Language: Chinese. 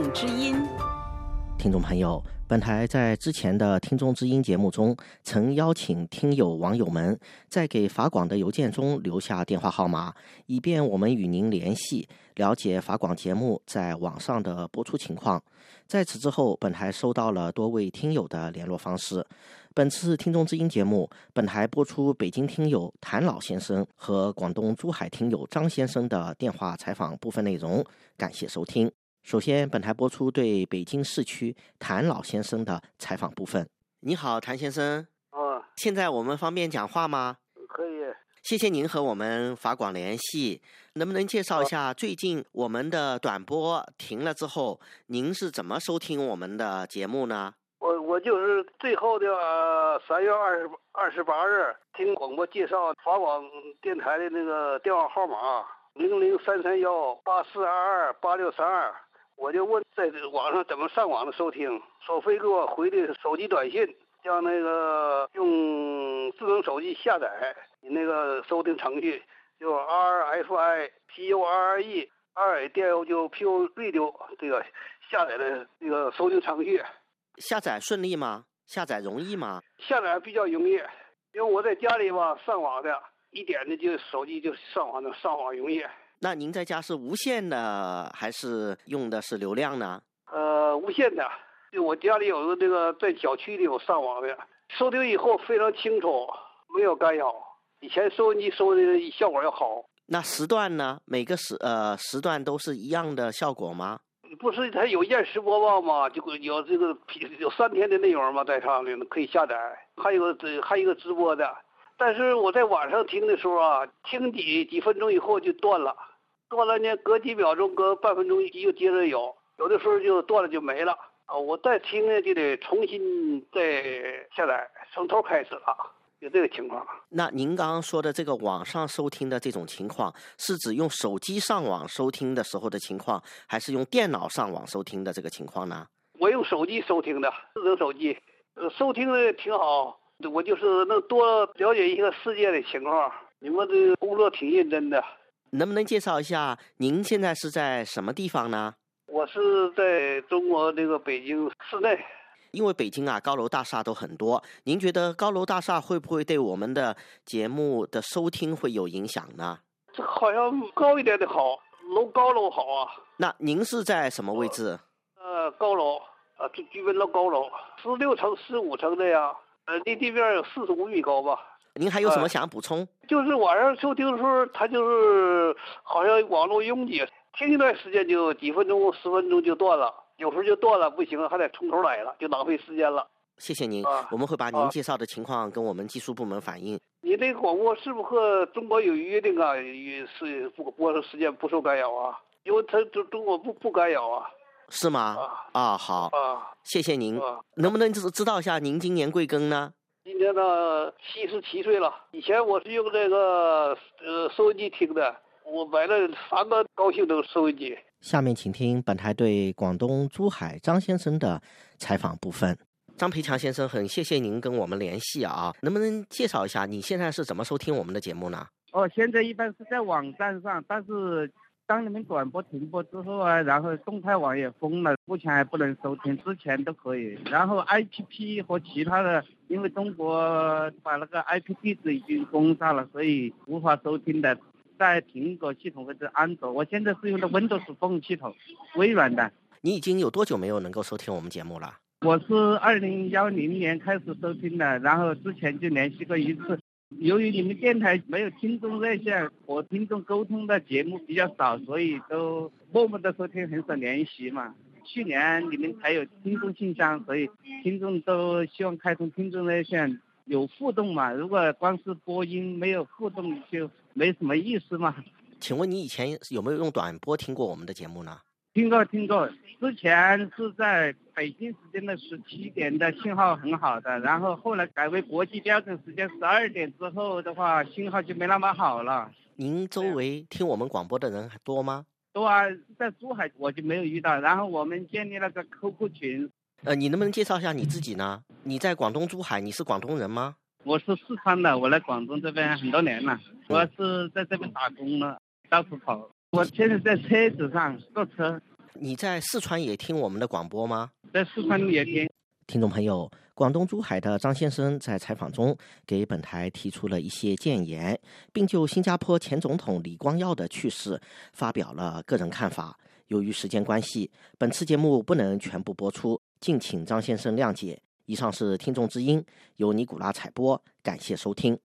众之音。听众朋友，本台在之前的《听众之音》节目中，曾邀请听友网友们在给法广的邮件中留下电话号码，以便我们与您联系，了解法广节目在网上的播出情况。在此之后，本台收到了多位听友的联络方式。本次《听众之音》节目，本台播出北京听友谭老先生和广东珠海听友张先生的电话采访部分内容，感谢收听。首先，本台播出对北京市区谭老先生的采访部分。你好，谭先生。哦，现在我们方便讲话吗？可以。谢谢您和我们法广联系。能不能介绍一下最近我们的短播停了之后，您是怎么收听我们的节目呢？我我就是最后的三月二十二十八日听广播介绍法广电台的那个电话号码零零三三幺八四二二八六三二。我就问在网上怎么上网的收听，索菲给我回的手机短信，叫那个用智能手机下载你那个收听程序，就 R F I P U R R E 二电就 P U Radio 这个下载的这个收听程序。下载顺利吗？下载容易吗？下载比较容易，因为我在家里吧上网的，一点的就手机就上网的，上网容易。那您在家是无线的还是用的是流量呢？呃，无线的。就我家里有个这个在小区里有上网的，收听以后非常清楚，没有干扰。以前收音机收的效果要好。那时段呢？每个时呃时段都是一样的效果吗？不是，它有延时播报吗？就有这个有三天的内容嘛，在上面可以下载。还有个还有个直播的。但是我在晚上听的时候啊，听几几分钟以后就断了，断了呢，隔几秒钟，隔半分钟又接着有，有的时候就断了就没了啊。我再听呢就得重新再下载，从头开始了，有这个情况。那您刚刚说的这个网上收听的这种情况，是指用手机上网收听的时候的情况，还是用电脑上网收听的这个情况呢？我用手机收听的，智能手机，呃，收听的挺好。我就是能多了解一下世界的情况。你们这工作挺认真的，能不能介绍一下您现在是在什么地方呢？我是在中国这个北京市内。因为北京啊，高楼大厦都很多。您觉得高楼大厦会不会对我们的节目的收听会有影响呢？这好像高一点的好，楼高楼好啊。那您是在什么位置？呃，高楼啊，就居民楼高楼，十六层、十五层的呀。呃，那地面有四十五米高吧。您还有什么想补充？就是晚上收听的时候，它就是好像网络拥挤，听一段时间就几分钟、十分钟就断了，有时候就断了，不行还得从头来了，就浪费时间了。谢谢您，我们会把您介绍的情况跟我们技术部门反映。你这个广播是不是和中国有约定啊？是不播的时间不受干扰啊？因为它中中国不不干扰啊。是吗？啊，好，啊谢谢您。能不能知知道一下您今年贵庚呢？今年呢，七十七岁了。以前我是用这个呃收音机听的，我买了三个高性能收音机。下面请听本台对广东珠海张先生的采访部分。张培强先生，很谢谢您跟我们联系啊，能不能介绍一下你现在是怎么收听我们的节目呢？哦，现在一般是在网站上，但是。当你们转播停播之后啊，然后动态网也封了，目前还不能收听，之前都可以。然后 I P P 和其他的，因为中国把那个 I P 地址已经封杀了，所以无法收听的。在苹果系统或者安卓，我现在是用的 Windows Phone 系统，微软的。你已经有多久没有能够收听我们节目了？我是二零幺零年开始收听的，然后之前就联系过一次。由于你们电台没有听众热线和听众沟通的节目比较少，所以都默默的收听，很少联系嘛。去年你们才有听众信箱，所以听众都希望开通听众热线，有互动嘛。如果光是播音没有互动，就没什么意思嘛。请问你以前有没有用短波听过我们的节目呢？听过听过，之前是在北京时间的十七点的信号很好的，然后后来改为国际标准时间十二点之后的话，信号就没那么好了。您周围听我们广播的人还多吗？多啊，在珠海我就没有遇到。然后我们建立了个 QQ 群。呃，你能不能介绍一下你自己呢？你在广东珠海，你是广东人吗？我是四川的，我来广东这边很多年了，我是在这边打工了，到处跑。我现在在车子上坐车。你在四川也听我们的广播吗？在四川也听。听众朋友，广东珠海的张先生在采访中给本台提出了一些建言，并就新加坡前总统李光耀的去世发表了个人看法。由于时间关系，本次节目不能全部播出，敬请张先生谅解。以上是听众之音，由尼古拉采播，感谢收听。